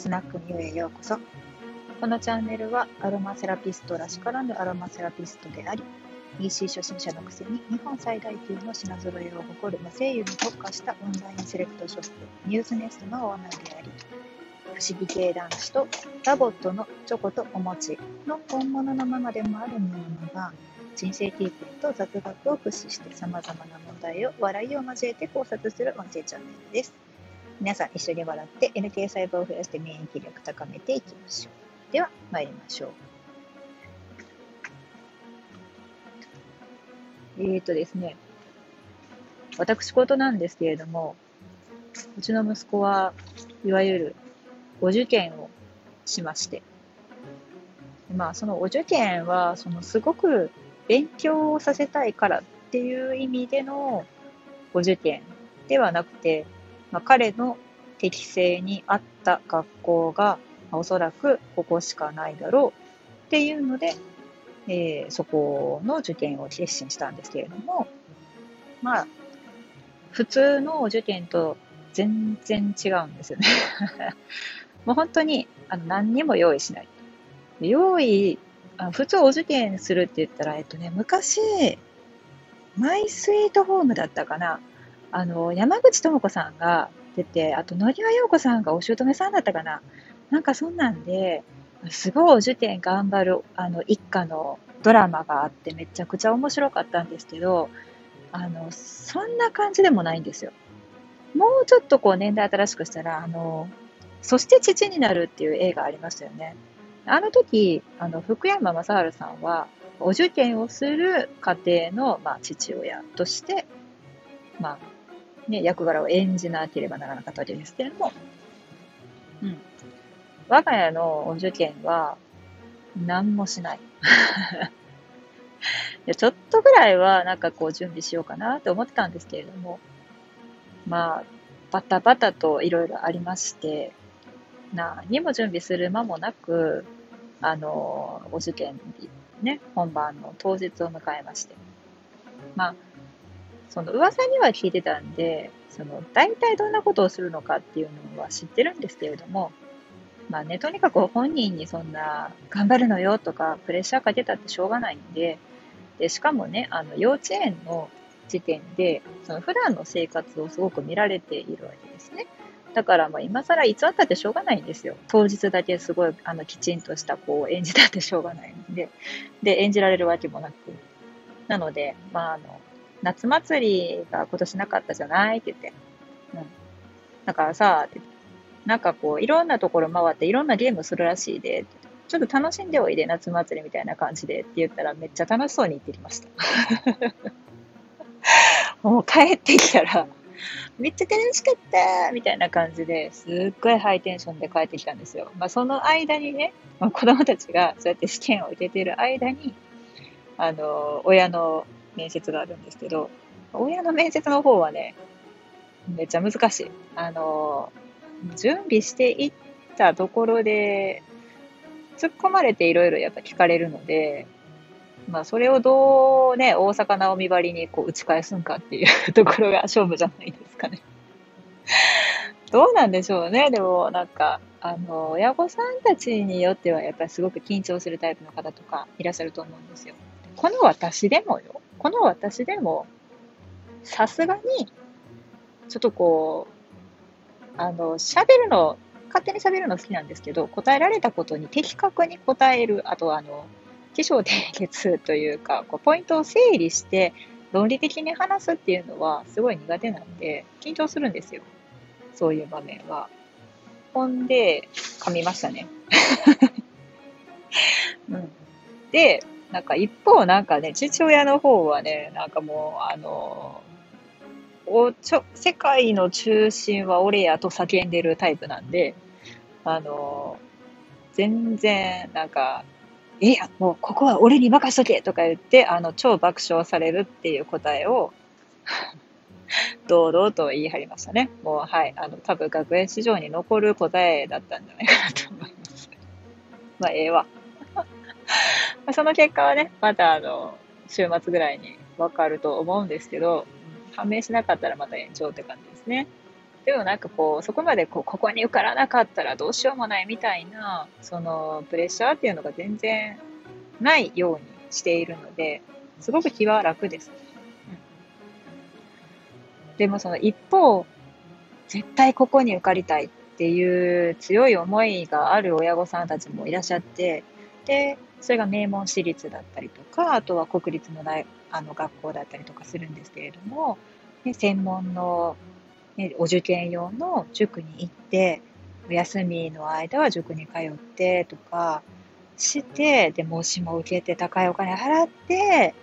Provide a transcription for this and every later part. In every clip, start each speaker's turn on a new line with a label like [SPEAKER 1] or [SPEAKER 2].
[SPEAKER 1] スナックミュへようこそ。このチャンネルはアロマセラピストらしからぬアロマセラピストであり、EC 初心者のくせに日本最大級の品揃えを誇る和精油に特化したオンラインセレクトショップ、ミューズネストのオーナーであり、不思議系男子と LOVOT のチョコとお餅の本物のママでもあるものが、人生経験と雑学を駆使して様々な問題を笑いを交えて考察する音声チャンネルです。皆さん一緒に笑って NK 細胞を増やして免疫力高めていきましょう。では参りましょう。えーとですね、私事なんですけれども、うちの息子はいわゆるお受験をしまして、まあそのお受験はそのすごく勉強をさせたいからっていう意味でのお受験ではなくて、まあ、彼の適性に合った学校がおそらくここしかないだろうっていうので、えー、そこの受験を決心したんですけれども、まあ、普通の受験と全然違うんですよね もう本当にあの何にも用意しない。用意あ普通お受験するって言ったら、えっとね、昔、マイスイートホームだったかな。あの、山口智子さんが出て、あと、野際陽子さんがお姑さんだったかな。なんかそんなんで、すごいお受験頑張る、あの、一家のドラマがあって、めちゃくちゃ面白かったんですけど、あの、そんな感じでもないんですよ。もうちょっとこう年代新しくしたら、あの、そして父になるっていう映画ありましたよね。あの時、あの、福山雅治さんは、お受験をする家庭の、まあ、父親として、まあ、ね、役柄を演じなければならなかったわけですけれども、うん。我が家のお受験は、何もしない。いやちょっとぐらいは、なんかこう、準備しようかなって思ってたんですけれども、まあ、バタバタといろいろありまして、何も準備する間もなく、あの、お受験日、ね、本番の当日を迎えまして。まあ、その噂には聞いてたんで、その、大体どんなことをするのかっていうのは知ってるんですけれども、まあね、とにかく本人にそんな、頑張るのよとか、プレッシャーかけたってしょうがないんで、で、しかもね、あの、幼稚園の時点で、その普段の生活をすごく見られているわけですね。だからまあ今更偽ったってしょうがないんですよ。当日だけすごいあのきちんとした子を演じたってしょうがないんで。で、演じられるわけもなく。なので、まああの、夏祭りが今年なかったじゃない？って言って。うん。だからさ、なんかこう、いろんなところ回っていろんなゲームするらしいで、ちょっと楽しんでおいで、夏祭りみたいな感じでって言ったらめっちゃ楽しそうに言ってきました。もう帰ってきたら、めっちゃ楽しかったみたいな感じですっごいハイテンションで帰ってきたんですよ。まあ、その間にね、まあ、子供たちがそうやって試験を受けている間に、あの、親の面接があるんですけど、親の面接の方はね、めっちゃ難しい。あの、準備していったところで、突っ込まれていろいろやっぱ聞かれるので、まあ、それをどうね、大阪直美ばりにこう打ち返すんかっていうところが勝負じゃないですかね。どうなんでしょうね。でも、なんか、あの、親御さんたちによっては、やっぱりすごく緊張するタイプの方とかいらっしゃると思うんですよ。この私でもよ。この私でも、さすがに、ちょっとこう、あの、喋るの、勝手に喋るの好きなんですけど、答えられたことに的確に答える、あとあの、起承転結というか、こうポイントを整理して論理的に話すっていうのはすごい苦手なんで、緊張するんですよ。そういう場面は。ほんで、噛みましたね。うん、で、なんか一方なんかね、父親の方はね、なんかもう、あの、おちょ世界の中心は俺やと叫んでるタイプなんで、あの、全然、なんか、いや、もうここは俺に任しとけとか言って、あの、超爆笑されるっていう答えを 堂々と言い張りましたね。もう、はい。あの、多分学園史上に残る答えだったんじゃないかなと思います。まあ、ええわ。まあその結果はね、またあの、週末ぐらいにわかると思うんですけど、判明しなかったらまた延長って感じですね。でもなんかこう、そこまでこう、ここに受からなかったらどうしようもないみたいな、その、プレッシャーっていうのが全然ないようにしているので、すごく気は楽です。うん、でもその一方、絶対ここに受かりたいっていう強い思いがある親御さんたちもいらっしゃって、で、それが名門私立だったりとか、あとは国立の大あの学校だったりとかするんですけれども、ね、専門の、ね、お受験用の塾に行って、お休みの間は塾に通ってとかして、で、模試も受けて高いお金払って、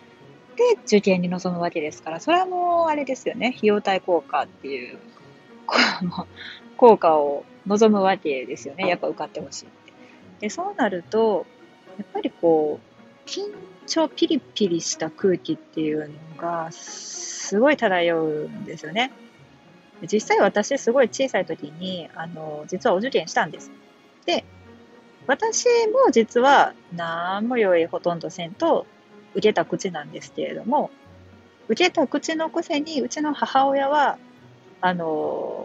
[SPEAKER 1] で、受験に臨むわけですから、それはもうあれですよね、費用対効果っていう、効果を望むわけですよね、やっぱ受かってほしいって。で、そうなると、やっぱりこう、緊張ピリピリした空気っていうのが、すごい漂うんですよね。実際私すごい小さい時に、あの、実はお受験したんです。で、私も実は何も用意ほとんどせんと受けた口なんですけれども、受けた口のくせに、うちの母親は、あの、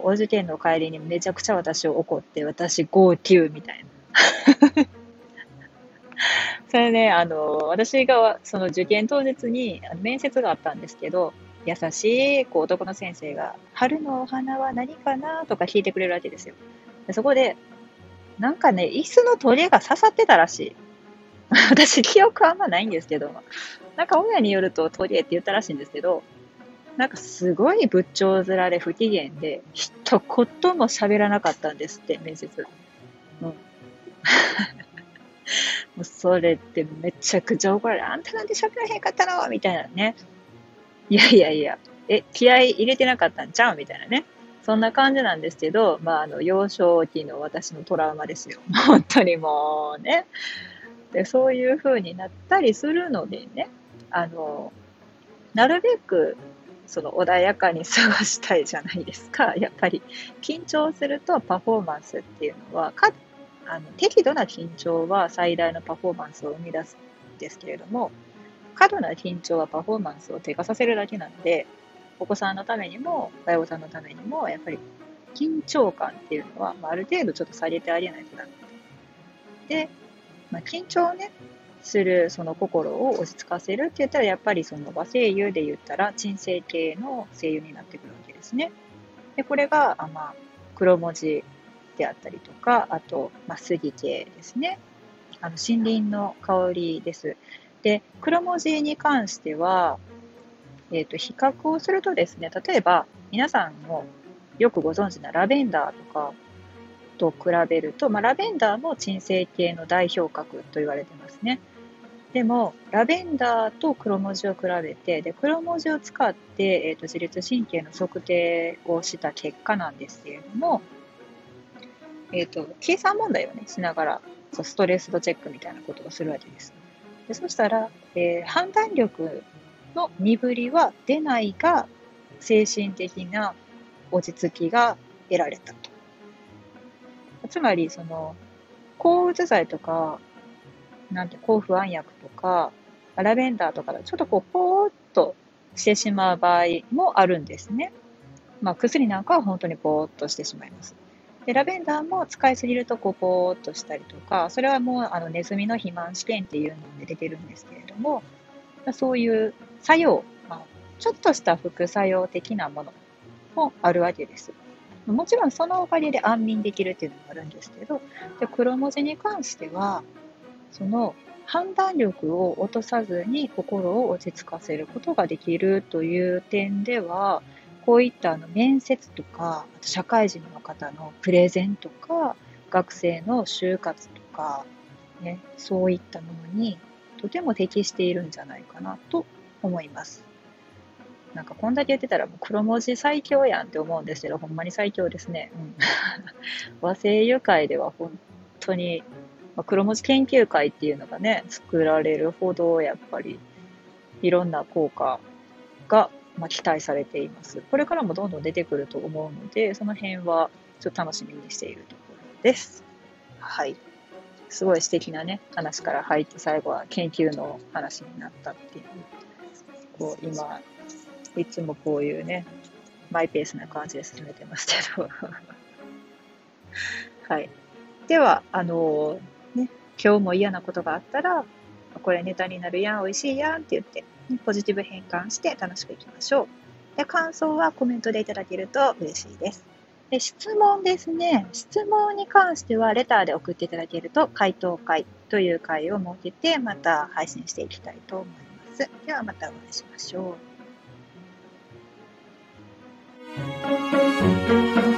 [SPEAKER 1] お受験の帰りにめちゃくちゃ私を怒って、私号泣みたいな。それね、あの、私がその受験当日に面接があったんですけど、優しいこう男の先生が、春のお花は何かなとか聞いてくれるわけですよ。でそこで、なんかね、椅子の鳥が刺さってたらしい。私、記憶あんまないんですけど、なんか親によると鳥って言ったらしいんですけど、なんかすごい仏頂面で不機嫌で、一言も喋らなかったんですって、面接。うん。もうそれってめちゃくちゃ怒られる。あんたなんで喋らへんかったのみたいなね。いやいやいや、え、気合入れてなかったんちゃうみたいなね。そんな感じなんですけど、まあ、あの、幼少期の私のトラウマですよ。本当にもうね。で、そういう風になったりするのでね、あの、なるべく、その穏やかに過ごしたいじゃないですか。やっぱり、緊張するとパフォーマンスっていうのは、かあの適度な緊張は最大のパフォーマンスを生み出すんですけれども、過度な緊張はパフォーマンスを低下させるだけなので、お子さんのためにも、親御さんのためにも、やっぱり緊張感っていうのは、まあ、ある程度ちょっと下げてあげないとダメで、まあ、緊張をね、するその心を落ち着かせるって言ったら、やっぱりその和声優で言ったら、鎮静系の声優になってくるわけですね。で、これが、あまあ、黒文字であったりとか、あと、まあ、杉系ですね。あの森林の香りです。で、黒文字に関しては、えっ、ー、と、比較をするとですね、例えば、皆さんもよくご存知なラベンダーとかと比べると、まあ、ラベンダーも鎮静系の代表格と言われてますね。でも、ラベンダーと黒文字を比べて、で黒文字を使って、えーと、自律神経の測定をした結果なんですけれども、えっ、ー、と、計算問題をね、しながら、そうストレス度チェックみたいなことをするわけです。でそしたら、えー、判断力の鈍りは出ないが、精神的な落ち着きが得られたと。つまり、その、抗うつ剤とか、なんて、抗不安薬とか、ラベンダーとかちょっとこう、ぽーっとしてしまう場合もあるんですね。まあ、薬なんかは本当にぽーっとしてしまいます。で、ラベンダーも使いすぎるとこうぽーっとしたりとか、それはもうあのネズミの肥満試験っていうので出てるんですけれども、そういう作用、まあ、ちょっとした副作用的なものもあるわけです。もちろんそのおかげで安眠できるっていうのもあるんですけど、で黒文字に関しては、その判断力を落とさずに心を落ち着かせることができるという点では、こういったあの面接とか、あと社会人の方のプレゼンとか、学生の就活とか、ね、そういったものにとても適しているんじゃないかなと思います。なんかこんだけ言ってたらもう黒文字最強やんって思うんですけど、ほんまに最強ですね。うん、和製油会では本当に、まあ、黒文字研究会っていうのがね、作られるほどやっぱりいろんな効果がまあ、期待されています。これからもどんどん出てくると思うので、その辺はちょっと楽しみにしているところです。はい。すごい素敵なね、話から入って最後は研究の話になったっていう。こう今、いつもこういうね、マイペースな感じで進めてますけど。はい。では、あのー、ね、今日も嫌なことがあったら、これネタになるやん、美味しいやんって言って、ポジティブ変換して楽しくいきましょう。で、感想はコメントでいただけると嬉しいです。で、質問ですね。質問に関しては、レターで送っていただけると、回答会という会を設けて、また配信していきたいと思います。ではまたお会いしましょう。